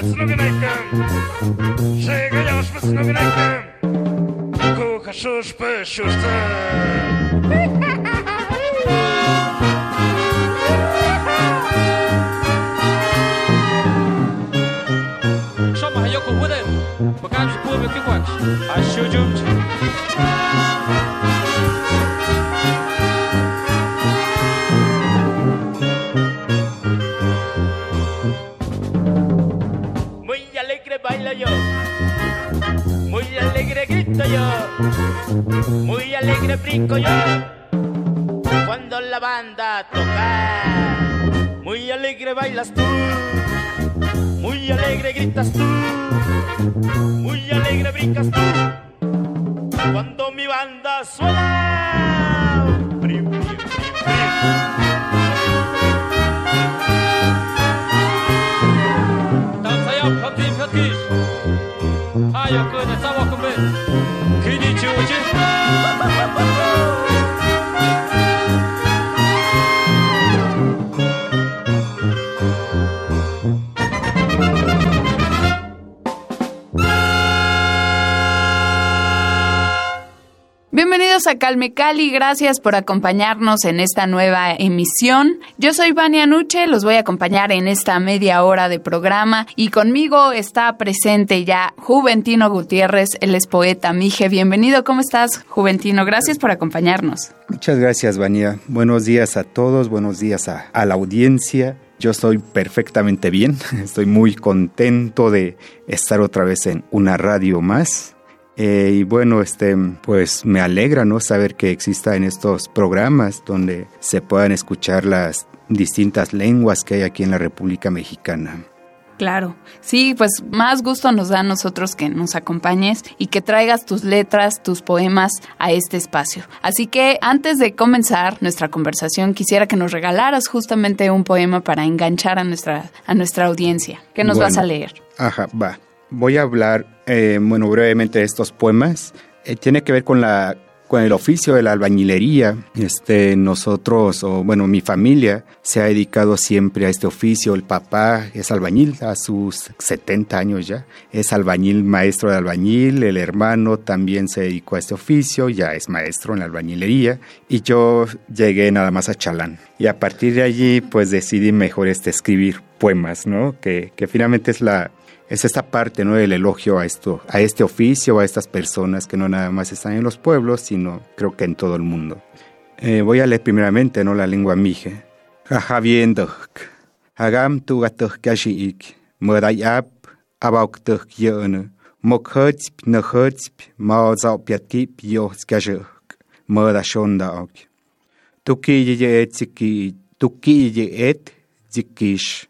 וסנוגן הייתם שיגה ירש וסנוגן הייתם כוכה שוש פשושתם Yoko Wooden, Bakam Shapur Vicky Quacks, I should you. muy alegre brinco yo, cuando la banda toca, muy alegre bailas tú, muy alegre gritas tú, muy alegre brincas tú, cuando mi banda suena. Calme Cali, gracias por acompañarnos en esta nueva emisión. Yo soy Vania Nuche, los voy a acompañar en esta media hora de programa y conmigo está presente ya Juventino Gutiérrez, él es poeta Mije. Bienvenido, ¿cómo estás Juventino? Gracias por acompañarnos. Muchas gracias Vania, buenos días a todos, buenos días a, a la audiencia. Yo estoy perfectamente bien, estoy muy contento de estar otra vez en una radio más eh, y bueno, este, pues me alegra no saber que exista en estos programas donde se puedan escuchar las distintas lenguas que hay aquí en la República Mexicana. Claro, sí, pues más gusto nos da a nosotros que nos acompañes y que traigas tus letras, tus poemas a este espacio. Así que antes de comenzar nuestra conversación, quisiera que nos regalaras justamente un poema para enganchar a nuestra, a nuestra audiencia. ¿Qué nos vas a leer? Ajá, va voy a hablar, eh, bueno, brevemente estos poemas. Eh, tiene que ver con la con el oficio de la albañilería. Este, nosotros, o bueno, mi familia se ha dedicado siempre a este oficio. El papá es albañil a sus 70 años ya. Es albañil, maestro de albañil. El hermano también se dedicó a este oficio, ya es maestro en la albañilería. Y yo llegué nada más a Chalán. Y a partir de allí, pues decidí mejor este, escribir poemas, ¿no? Que, que finalmente es la, es esta parte ¿no? del elogio a, esto, a este oficio, a estas personas que no nada más están en los pueblos, sino creo que en todo el mundo. Eh, voy a leer primeramente ¿no? la lengua mije. Jajaviendok, hagam tu gatok kashiik, modayap, abauktok yone, mokhotsp nohotsp, maozaopiatkip yoskajok, modashondaok. Tuki ye et ziki, tuki ye et zikish,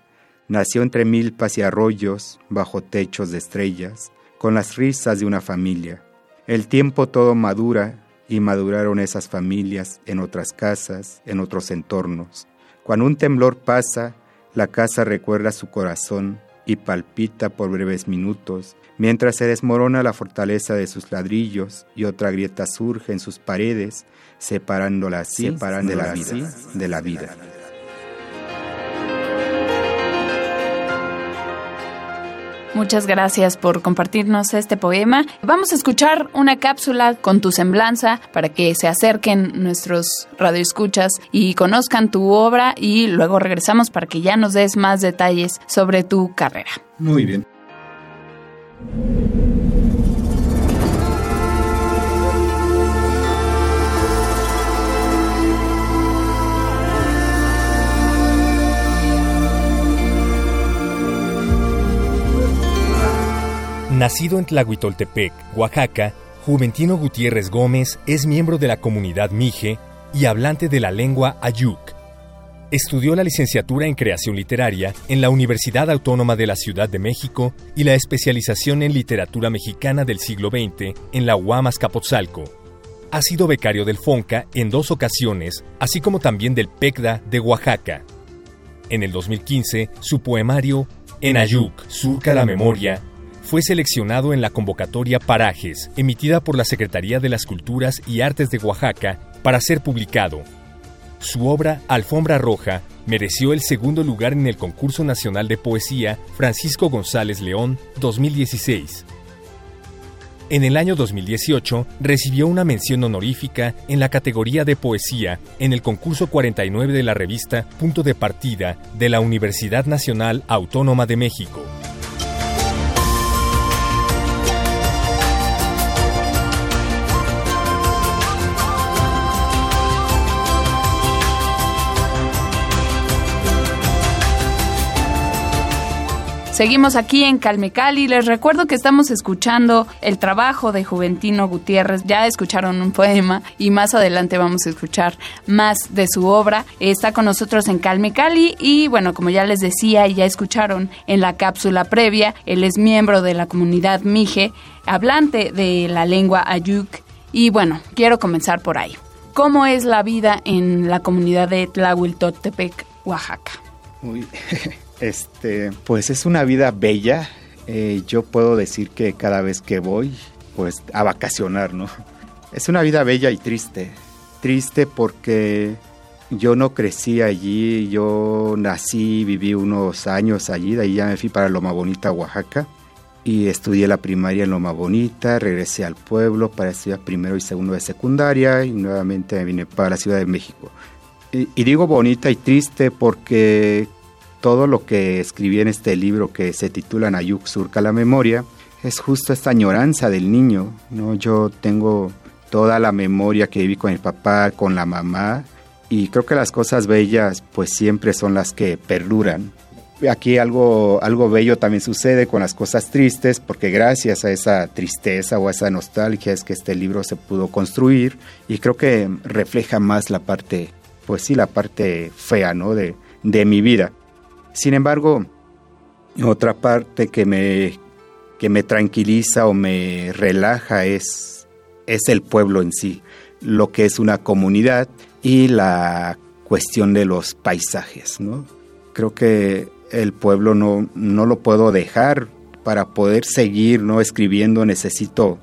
Nació entre milpas y arroyos, bajo techos de estrellas, con las risas de una familia. El tiempo todo madura y maduraron esas familias en otras casas, en otros entornos. Cuando un temblor pasa, la casa recuerda su corazón y palpita por breves minutos, mientras se desmorona la fortaleza de sus ladrillos y otra grieta surge en sus paredes, separándola así, de la vida. De la vida. Muchas gracias por compartirnos este poema. Vamos a escuchar una cápsula con tu semblanza para que se acerquen nuestros radioescuchas y conozcan tu obra y luego regresamos para que ya nos des más detalles sobre tu carrera. Muy bien. Nacido en Tlahuitoltepec, Oaxaca, Juventino Gutiérrez Gómez es miembro de la comunidad Mije y hablante de la lengua Ayuk. Estudió la licenciatura en creación literaria en la Universidad Autónoma de la Ciudad de México y la especialización en literatura mexicana del siglo XX en la UAM Azcapotzalco. Ha sido becario del FONCA en dos ocasiones, así como también del PECDA de Oaxaca. En el 2015, su poemario En Ayuk, surca la memoria, fue seleccionado en la convocatoria Parajes, emitida por la Secretaría de las Culturas y Artes de Oaxaca, para ser publicado. Su obra, Alfombra Roja, mereció el segundo lugar en el Concurso Nacional de Poesía Francisco González León 2016. En el año 2018 recibió una mención honorífica en la categoría de poesía en el concurso 49 de la revista Punto de Partida de la Universidad Nacional Autónoma de México. Seguimos aquí en Calmecali. Les recuerdo que estamos escuchando el trabajo de Juventino Gutiérrez. Ya escucharon un poema y más adelante vamos a escuchar más de su obra. Está con nosotros en Calmecali y bueno, como ya les decía y ya escucharon en la cápsula previa, él es miembro de la comunidad Mije, hablante de la lengua Ayuk. Y bueno, quiero comenzar por ahí. ¿Cómo es la vida en la comunidad de Tlahuiltotepec, Oaxaca? Uy. Este, pues es una vida bella. Eh, yo puedo decir que cada vez que voy, pues a vacacionar, ¿no? Es una vida bella y triste. Triste porque yo no crecí allí, yo nací, viví unos años allí, de ahí ya me fui para Loma Bonita, Oaxaca, y estudié la primaria en Loma Bonita, regresé al pueblo para estudiar primero y segundo de secundaria y nuevamente me vine para la Ciudad de México. Y, y digo bonita y triste porque todo lo que escribí en este libro que se titula Nayuk surca la memoria es justo esta añoranza del niño, ¿no? Yo tengo toda la memoria que viví con el papá, con la mamá y creo que las cosas bellas pues siempre son las que perduran. Aquí algo, algo bello también sucede con las cosas tristes porque gracias a esa tristeza o a esa nostalgia es que este libro se pudo construir y creo que refleja más la parte, pues sí, la parte fea, ¿no? De, de mi vida. Sin embargo, otra parte que me, que me tranquiliza o me relaja es, es el pueblo en sí, lo que es una comunidad y la cuestión de los paisajes. ¿no? Creo que el pueblo no, no lo puedo dejar para poder seguir no escribiendo necesito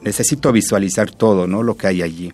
necesito visualizar todo no lo que hay allí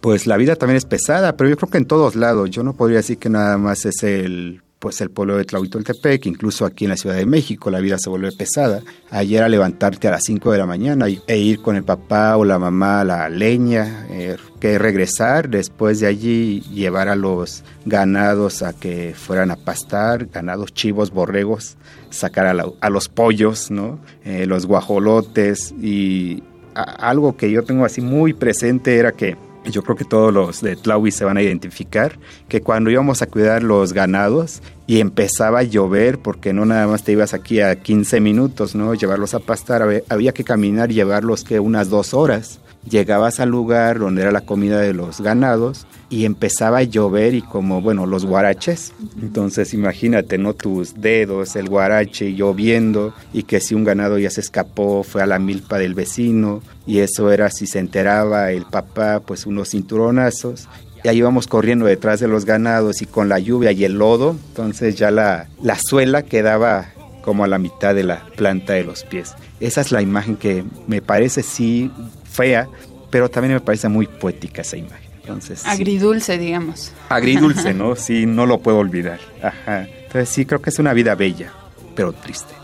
pues la vida también es pesada pero yo creo que en todos lados yo no podría decir que nada más es el pues el pueblo de Tlahuitoltepec, incluso aquí en la Ciudad de México, la vida se vuelve pesada. Ayer a levantarte a las 5 de la mañana e ir con el papá o la mamá a la leña, eh, que regresar después de allí llevar a los ganados a que fueran a pastar, ganados, chivos, borregos, sacar a, los pollos, ¿no? Eh, los guajolotes y algo que yo tengo así muy presente era que yo creo que todos los de Tlaui se van a identificar, que cuando íbamos a cuidar los ganados y empezaba a llover, porque no nada más te ibas aquí a 15 minutos, ¿no? Llevarlos a pastar, había que caminar y llevarlos que unas dos horas llegabas al lugar donde era la comida de los ganados y empezaba a llover y como, bueno, los guaraches. Entonces imagínate, ¿no? Tus dedos, el guarache lloviendo y que si un ganado ya se escapó, fue a la milpa del vecino y eso era si se enteraba el papá, pues unos cinturonazos. Y ahí íbamos corriendo detrás de los ganados y con la lluvia y el lodo, entonces ya la, la suela quedaba como a la mitad de la planta de los pies. Esa es la imagen que me parece sí fea, pero también me parece muy poética esa imagen. Entonces, Agridulce, digamos. Agridulce, ¿no? Sí, no lo puedo olvidar. Ajá. Entonces sí, creo que es una vida bella, pero triste.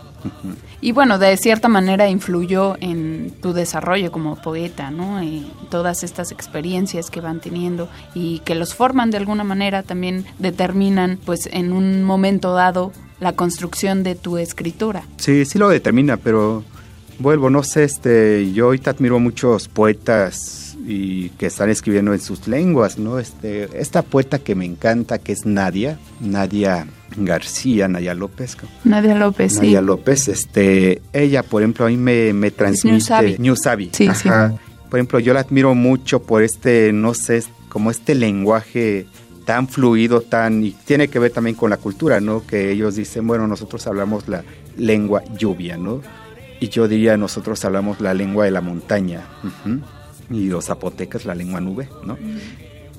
y bueno, de cierta manera influyó en tu desarrollo como poeta, ¿no? Y todas estas experiencias que van teniendo y que los forman de alguna manera también determinan, pues en un momento dado, la construcción de tu escritura. Sí, sí lo determina, pero vuelvo, no sé, este, yo ahorita admiro muchos poetas y que están escribiendo en sus lenguas, ¿no? Este, esta poeta que me encanta, que es Nadia, Nadia García, Nadia López. Nadia López, Nadia López, este, ella, por ejemplo, a mí me, me transmite... New Sí, sí. Por ejemplo, yo la admiro mucho por este, no sé, como este lenguaje tan fluido, tan... y tiene que ver también con la cultura, ¿no? Que ellos dicen, bueno, nosotros hablamos la lengua lluvia, ¿no? Y yo diría, nosotros hablamos la lengua de la montaña y los zapotecas la lengua nube, ¿no?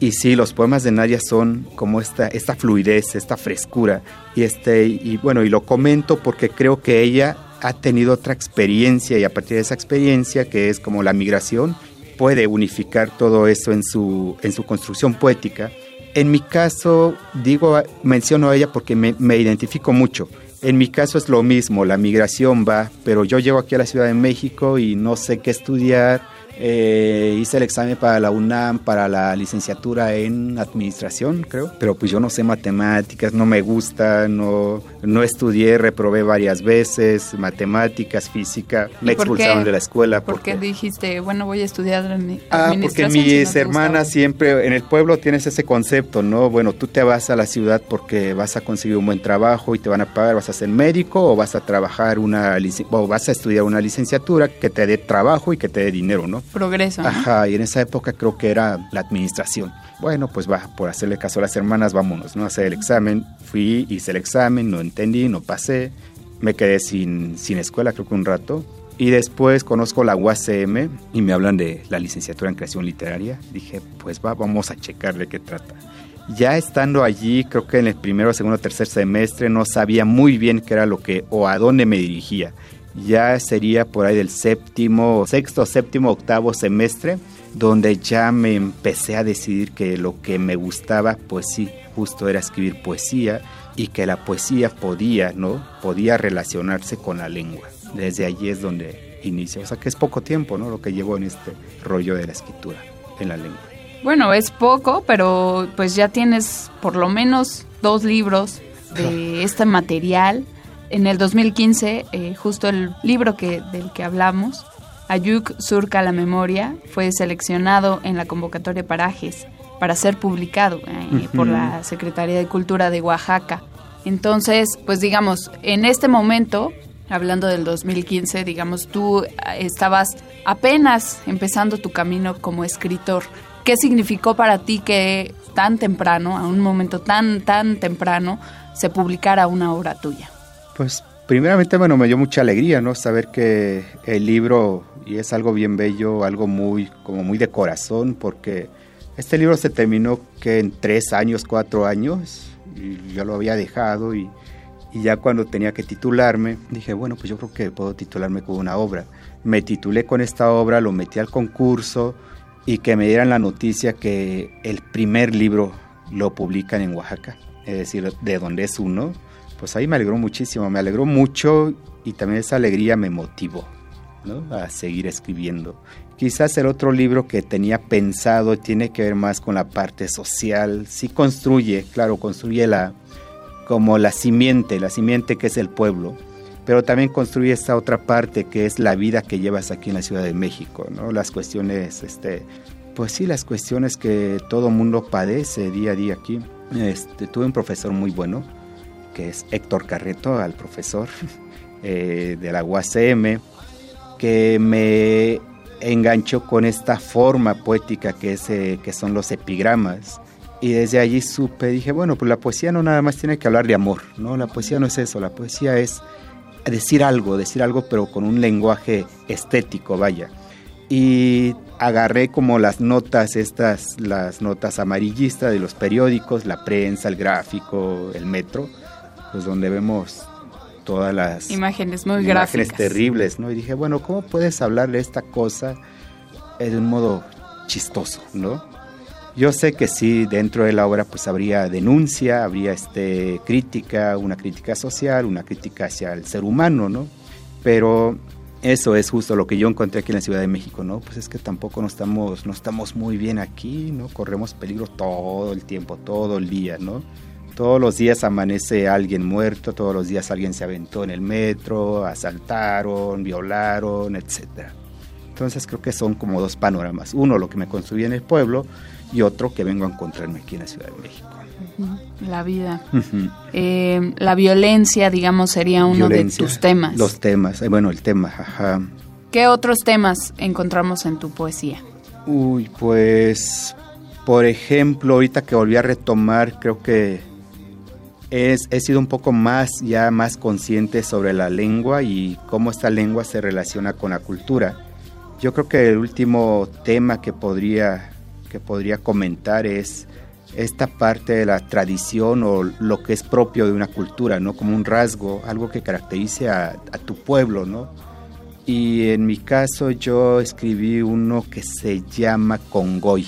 Y sí, los poemas de Nadia son como esta, esta fluidez, esta frescura. Y, este, y bueno, y lo comento porque creo que ella ha tenido otra experiencia y a partir de esa experiencia, que es como la migración, puede unificar todo eso en su, en su construcción poética. En mi caso, digo, menciono a ella porque me, me identifico mucho. En mi caso es lo mismo, la migración va, pero yo llego aquí a la Ciudad de México y no sé qué estudiar, eh, hice el examen para la UNAM, para la licenciatura en administración, creo. Pero pues yo no sé matemáticas, no me gusta, no, no estudié, reprobé varias veces, matemáticas, física, me expulsaron de la escuela. ¿Por qué dijiste, bueno, voy a estudiar administración? Ah, porque mis hermanas siempre, en el pueblo tienes ese concepto, ¿no? Bueno, tú te vas a la ciudad porque vas a conseguir un buen trabajo y te van a pagar, vas a ser médico o vas a trabajar una, o vas a estudiar una licenciatura que te dé trabajo y que te dé dinero, ¿no? Progreso. Ajá, y en esa época creo que era la administración. Bueno, pues va, por hacerle caso a las hermanas, vámonos, ¿no? Hacer el examen. Fui, hice el examen, no entendí, no pasé. Me quedé sin, sin escuela, creo que un rato. Y después conozco la UACM y me hablan de la licenciatura en creación literaria. Dije, pues va, vamos a checar de qué trata. Ya estando allí, creo que en el primero, segundo, tercer semestre, no sabía muy bien qué era lo que o a dónde me dirigía ya sería por ahí del séptimo, sexto, séptimo, octavo semestre, donde ya me empecé a decidir que lo que me gustaba, pues sí, justo era escribir poesía y que la poesía podía, ¿no? Podía relacionarse con la lengua. Desde allí es donde inicia, o sea que es poco tiempo, ¿no? Lo que llevo en este rollo de la escritura en la lengua. Bueno, es poco, pero pues ya tienes por lo menos dos libros de este material en el 2015, eh, justo el libro que, del que hablamos, Ayuk surca la memoria, fue seleccionado en la convocatoria Parajes para ser publicado eh, por la Secretaría de Cultura de Oaxaca. Entonces, pues digamos, en este momento, hablando del 2015, digamos, tú eh, estabas apenas empezando tu camino como escritor. ¿Qué significó para ti que tan temprano, a un momento tan, tan temprano, se publicara una obra tuya? Pues primeramente, bueno, me dio mucha alegría, ¿no? Saber que el libro, y es algo bien bello, algo muy, como muy de corazón, porque este libro se terminó que en tres años, cuatro años, yo lo había dejado y, y ya cuando tenía que titularme, dije, bueno, pues yo creo que puedo titularme con una obra. Me titulé con esta obra, lo metí al concurso y que me dieran la noticia que el primer libro lo publican en Oaxaca, es decir, de donde es uno pues ahí me alegró muchísimo, me alegró mucho y también esa alegría me motivó a seguir escribiendo. Quizás el otro libro que tenía pensado tiene que ver más con la parte social, sí construye, claro, construye la como la simiente, la simiente que es el pueblo, pero también construye esta otra parte que es la vida que llevas aquí en la Ciudad de México, ¿no? Las cuestiones, este, pues sí, las cuestiones que todo mundo padece día a día aquí. Este, tuve un profesor muy bueno, que es Héctor Carreto, al profesor eh, de la UACM, que me enganchó con esta forma poética que, es, eh, que son los epigramas. Y desde allí supe, dije, bueno, pues la poesía no nada más tiene que hablar de amor, ¿no? La poesía no es eso, la poesía es decir algo, decir algo, pero con un lenguaje estético, vaya. Y agarré como las notas, estas, las notas amarillistas de los periódicos, la prensa, el gráfico, el metro, pues donde vemos todas las imágenes muy imágenes terribles, ¿no? Y dije, bueno, ¿cómo puedes hablarle esta cosa de un modo chistoso, ¿no? Yo sé que sí, dentro de la obra pues habría denuncia, habría este crítica, una crítica social, una crítica hacia el ser humano, ¿no? Pero eso es justo lo que yo encontré aquí en la Ciudad de México, ¿no? Pues es que tampoco no estamos, no estamos muy bien aquí, ¿no? Corremos peligro todo el tiempo, todo el día, ¿no? Todos los días amanece alguien muerto, todos los días alguien se aventó en el metro, asaltaron, violaron, etc. Entonces creo que son como dos panoramas. Uno, lo que me construí en el pueblo y otro que vengo a encontrarme aquí en la Ciudad de México. La vida. Eh, la violencia, digamos, sería uno de tus temas. Los temas, eh, bueno, el tema, ajá. ¿Qué otros temas encontramos en tu poesía? Uy, pues, por ejemplo, ahorita que volví a retomar, creo que he sido un poco más, ya más consciente sobre la lengua y cómo esta lengua se relaciona con la cultura. Yo creo que el último tema que podría, que podría comentar es esta parte de la tradición o lo que es propio de una cultura, ¿no? Como un rasgo, algo que caracterice a, tu pueblo, ¿no? Y en mi caso yo escribí uno que se llama Congoy,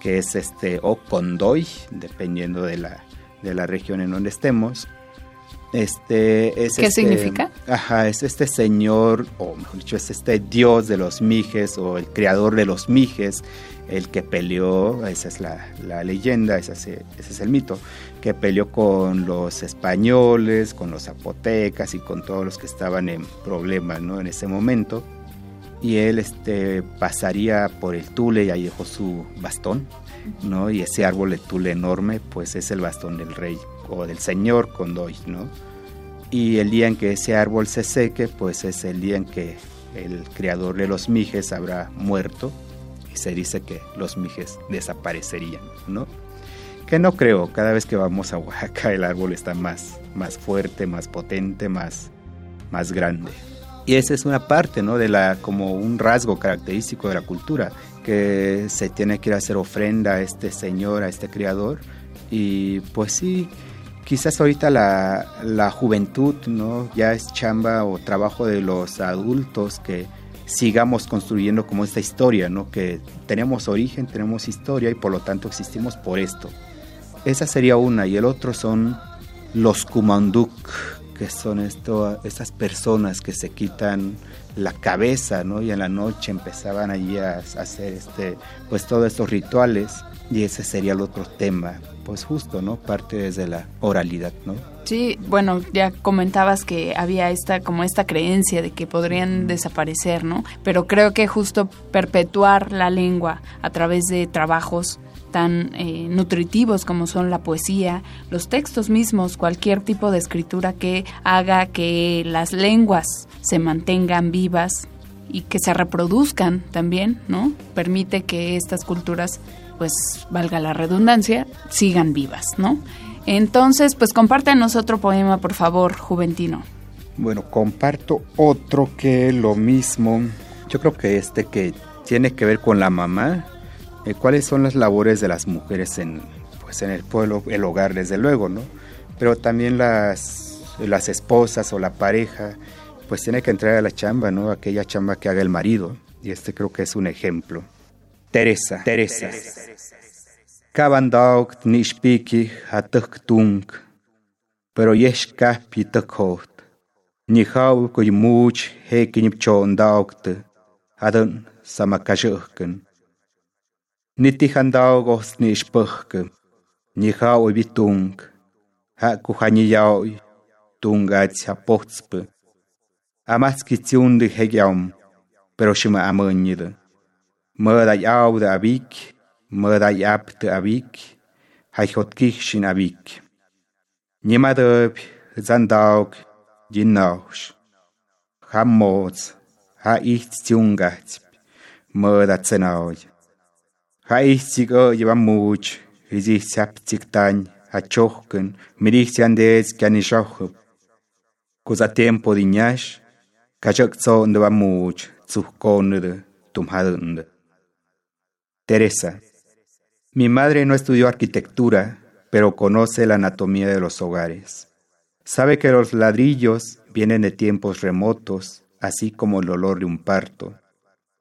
que es este, o Condoy, dependiendo de la, de la región en donde estemos. Este, es ¿Qué este, significa? Ajá, es este señor, o mejor dicho, es este dios de los mijes o el creador de los mijes, el que peleó, esa es la, leyenda, ese es, ese es, el mito, que peleó con los españoles, con los zapotecas y con todos los que estaban en problemas ¿no? en ese momento. Y él este, pasaría por el Tule y ahí dejó su bastón ¿no? Y ese árbol de tule enorme, pues es el bastón del rey o del señor Condoy, ¿no? Y el día en que ese árbol se seque, pues es el día en que el creador de los mijes habrá muerto y se dice que los mijes desaparecerían, ¿no? Que no creo, cada vez que vamos a Oaxaca el árbol está más, más fuerte, más potente, más, más grande. Y esa es una parte, ¿no? De la, como un rasgo característico de la cultura, que se tiene que ir a hacer ofrenda a este señor, a este criador. Y pues sí, quizás ahorita la, la juventud, ¿no? Ya es chamba o trabajo de los adultos que sigamos construyendo como esta historia, ¿no? Que tenemos origen, tenemos historia y por lo tanto existimos por esto. Esa sería una y el otro son los kumanduk, que son esto, estas personas que se quitan la cabeza, ¿no? Y en la noche empezaban allí a, hacer este, pues todos estos rituales y ese sería el otro tema, pues justo, ¿no? Parte desde la oralidad, ¿no? Sí, bueno, ya comentabas que había esta como esta creencia de que podrían desaparecer, ¿no? Pero creo que justo perpetuar la lengua a través de trabajos tan eh, nutritivos como son la poesía, los textos mismos, cualquier tipo de escritura que haga que las lenguas se mantengan vivas y que se reproduzcan también, ¿no? Permite que estas culturas, pues valga la redundancia, sigan vivas, ¿no? Entonces, pues compártenos otro poema, por favor, Juventino. Bueno, comparto otro que lo mismo. Yo creo que este que tiene que ver con la mamá, eh, cuáles son las labores de las mujeres en, pues en el pueblo, el hogar, desde luego, ¿no? Pero también las, las esposas o la pareja, pues tiene que entrar a la chamba, ¿no? Aquella chamba que haga el marido. Y este creo que es un ejemplo. Teresa, Teresa. Kabandauk nishpiki pero yeshkapi tukot. Nihau adan ni tihandawgos ni ixpäjkä ni ja'oy tung ja'ku janiyaoy tungach japojtspä amatzkitsiundä jekya'om peroximä amänhidä mä'day awdä avik mä'day aptä avik jayjotkijxin avik nimadäp h'tzandawk yinnaox jamo'tz ja'ijtztiungajtzyp mä'datzenaoy Hammoz, ha ich tiungats, mada tsenaoj. Haisig o lleva much, izi saptik tan, a chohken, mirich andez kani shohub. Kuza tiempo diñash, kachak tso ndeva much, tum tumhadund. Teresa. Mi madre no estudió arquitectura, pero conoce la anatomía de los hogares. Sabe que los ladrillos vienen de tiempos remotos, así como el olor de un parto.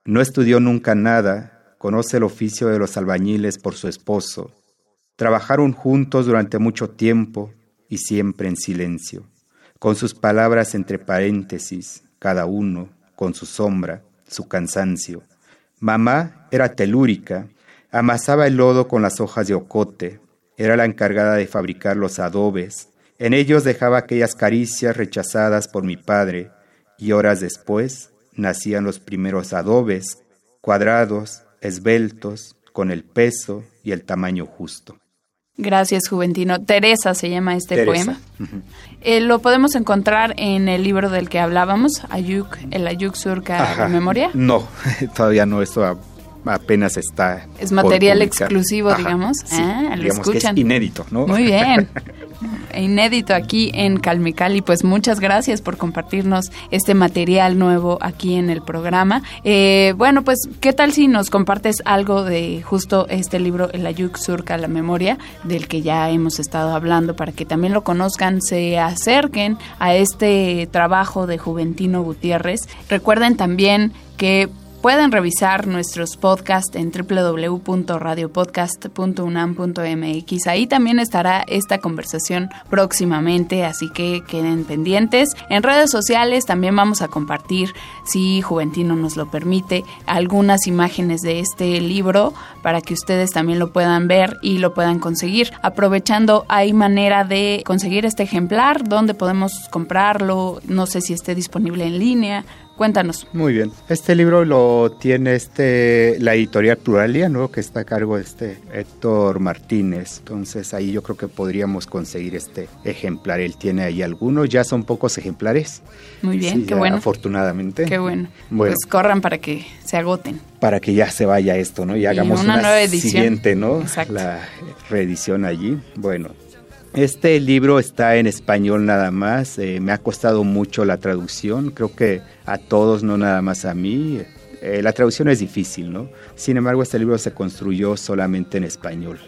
No estudió nunca nada, conoce el oficio de los albañiles por su esposo. Trabajaron juntos durante mucho tiempo y siempre en silencio, con sus palabras entre paréntesis, cada uno, con su sombra, su cansancio. Mamá era telúrica, amasaba el lodo con las hojas de ocote, era la encargada de fabricar los adobes, en ellos dejaba aquellas caricias rechazadas por mi padre, y horas después nacían los primeros adobes, cuadrados, esbeltos, con el peso y el tamaño justo. Gracias, Juventino. Teresa se llama este poema. Eh, lo podemos encontrar en el libro del que hablábamos, Ayuk, el Ayuk Surca de Memoria. No, todavía no, esto apenas está. Es material exclusivo, digamos. ah, lo escuchan. inédito, ¿no? Muy bien. inédito aquí en Calmecali. Pues muchas gracias por compartirnos este material nuevo aquí en el programa. Eh, bueno, pues, ¿qué tal si nos compartes algo de justo este libro, El Ayuk Surca la Memoria, del que ya hemos estado hablando, para que también lo conozcan, se acerquen a este trabajo de Juventino Gutiérrez? Recuerden también que Pueden revisar nuestros podcasts en www.radiopodcast.unam.mx. Ahí también estará esta conversación próximamente, así que queden pendientes. En redes sociales también vamos a compartir, si Juventino nos lo permite, algunas imágenes de este libro para que ustedes también lo puedan ver y lo puedan conseguir. Aprovechando, hay manera de conseguir este ejemplar, donde podemos comprarlo, no sé si esté disponible en línea Cuéntanos. Muy bien. Este libro lo tiene este la editorial Pluralia, ¿no? Que está a cargo de este Héctor Martínez. Entonces ahí yo creo que podríamos conseguir este ejemplar. Él tiene ahí algunos, ya son pocos ejemplares. Muy bien, qué bueno. Afortunadamente. Qué bueno. Pues corran para que se agoten. Para que ya se vaya esto, ¿no? Y hagamos una, nueva edición. siguiente, ¿no? Exacto. La reedición allí. Bueno, este libro está en español nada más, eh, me ha costado mucho la traducción, creo que a todos, no nada más a mí. Eh, la traducción es difícil, ¿no? Sin embargo, este libro se construyó solamente en español.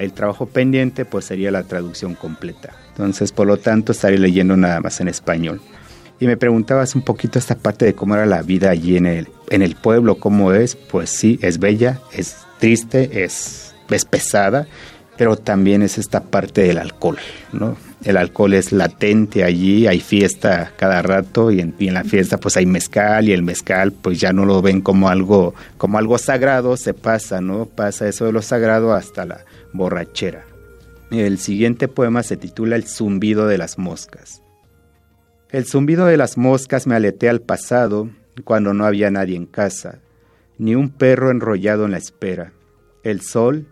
el trabajo pendiente pues sería la traducción completa. Entonces, por lo tanto, estaré leyendo nada más en español. Y me preguntabas un poquito esta parte de cómo era la vida allí en el, en el pueblo, cómo es. Pues sí, es bella, es triste, es, es pesada pero también es esta parte del alcohol, ¿no? El alcohol es latente allí, hay fiesta cada rato y en, la fiesta pues hay mezcal y el mezcal pues ya no lo ven como algo, como algo sagrado, se pasa, ¿no? Pasa eso de lo sagrado hasta la borrachera. El siguiente poema se titula El zumbido de las moscas. El zumbido de las moscas me aletea al pasado cuando no había nadie en casa, ni un perro enrollado en la espera. El sol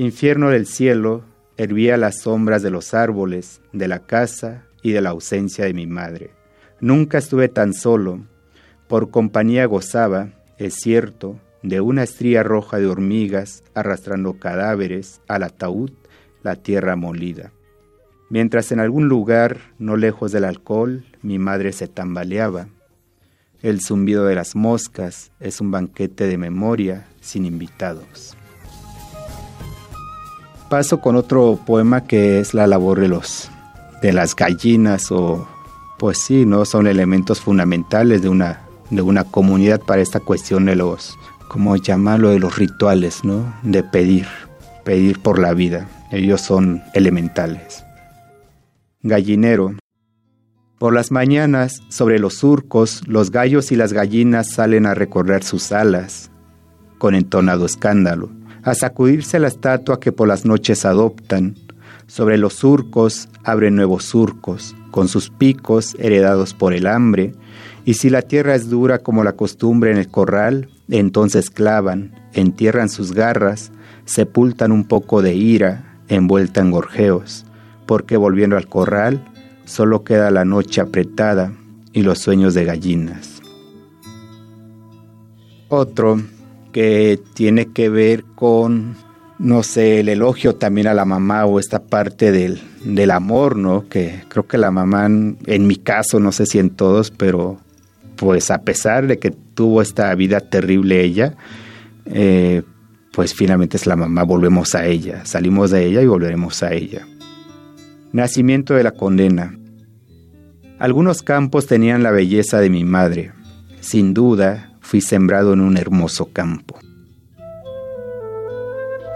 Infierno del cielo, hervía las sombras de los árboles, de la casa y de la ausencia de mi madre. Nunca estuve tan solo, por compañía gozaba, es cierto, de una estría roja de hormigas arrastrando cadáveres al ataúd, la tierra molida. Mientras en algún lugar, no lejos del alcohol, mi madre se tambaleaba. El zumbido de las moscas es un banquete de memoria sin invitados. Paso con otro poema que es la labor de los de las gallinas o pues sí, no son elementos fundamentales de una de una comunidad para esta cuestión de los como llamarlo de los rituales, ¿no? De pedir, pedir por la vida. Ellos son elementales. Gallinero. Por las mañanas, sobre los surcos, los gallos y las gallinas salen a recorrer sus alas, con entonado escándalo a sacudirse la estatua que por las noches adoptan. Sobre los surcos abren nuevos surcos, con sus picos heredados por el hambre, y si la tierra es dura como la costumbre en el corral, entonces clavan, entierran sus garras, sepultan un poco de ira, envuelta en gorjeos, porque volviendo al corral, solo queda la noche apretada y los sueños de gallinas. Otro que tiene que ver con, no sé, el elogio también a la mamá o esta parte del, del amor, ¿no? Que creo que la mamá, en mi caso, no sé si en todos, pero pues a pesar de que tuvo esta vida terrible ella, eh, pues finalmente es la mamá, volvemos a ella, salimos de ella y volveremos a ella. Nacimiento de la condena. Algunos campos tenían la belleza de mi madre. Sin duda, fui sembrado en un hermoso campo.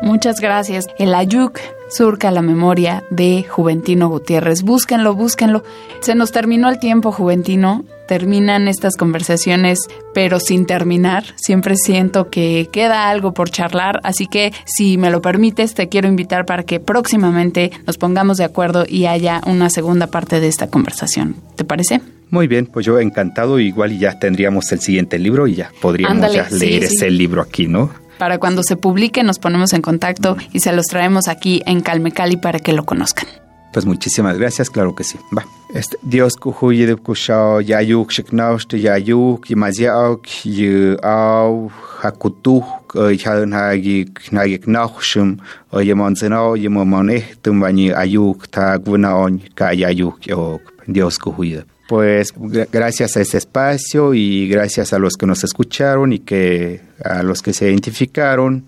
Muchas gracias. El Ayuk surca la memoria de Juventino Gutiérrez. Búsquenlo, búsquenlo. Se nos terminó el tiempo, Juventino. Terminan estas conversaciones, pero sin terminar. Siempre siento que queda algo por charlar, así que si me lo permites, te quiero invitar para que próximamente nos pongamos de acuerdo y haya una segunda parte de esta conversación. ¿Te parece? Muy bien, pues yo encantado, igual y ya tendríamos el siguiente libro y ya podríamos ya leer ese libro aquí, ¿no? Para cuando se publique nos ponemos en contacto y se los traemos aquí en Calmecali para que lo conozcan. Pues muchísimas gracias, claro que sí. Va. Este, Dios kuhuye de kushao yayuk shiknaushte yayuk ymaziauk yau hakutu yhadan hagik nagik naushum yemonzenao yemomonehtum bañi ayuk ta gunaon ka yayuk yok. Dios kuhuye. Pues gracias a este espacio y gracias a los que nos escucharon y que a los que se identificaron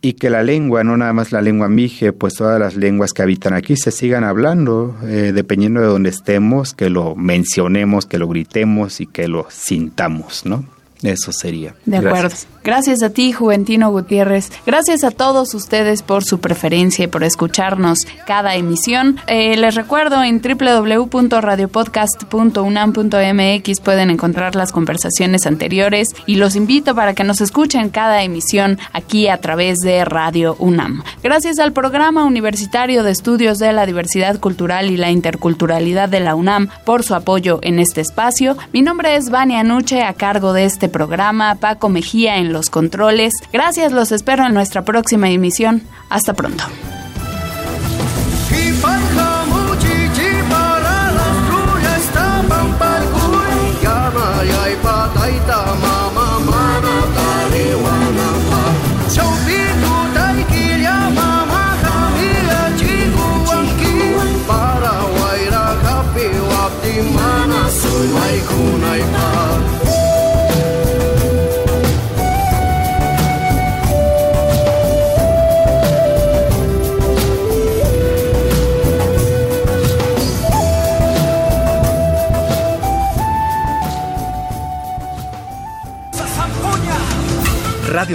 y que la lengua, no nada más la lengua mije, pues todas las lenguas que habitan aquí se sigan hablando, eh, dependiendo de donde estemos, que lo mencionemos, que lo gritemos y que lo sintamos, ¿no? Eso sería. De acuerdo. Gracias. a ti, Juventino Gutiérrez. Gracias a todos ustedes por su preferencia y por escucharnos cada emisión. Eh, les recuerdo en www.radiopodcast.unam.mx pueden encontrar las conversaciones anteriores y los invito para que nos escuchen cada emisión aquí a través de Radio UNAM. Gracias al Programa Universitario de Estudios de la Diversidad Cultural y la Interculturalidad de la UNAM por su apoyo en este espacio. Mi nombre es Vania Nuche a cargo de este programa, Paco Mejía en los controles. Gracias, los espero en nuestra próxima emisión. Hasta pronto.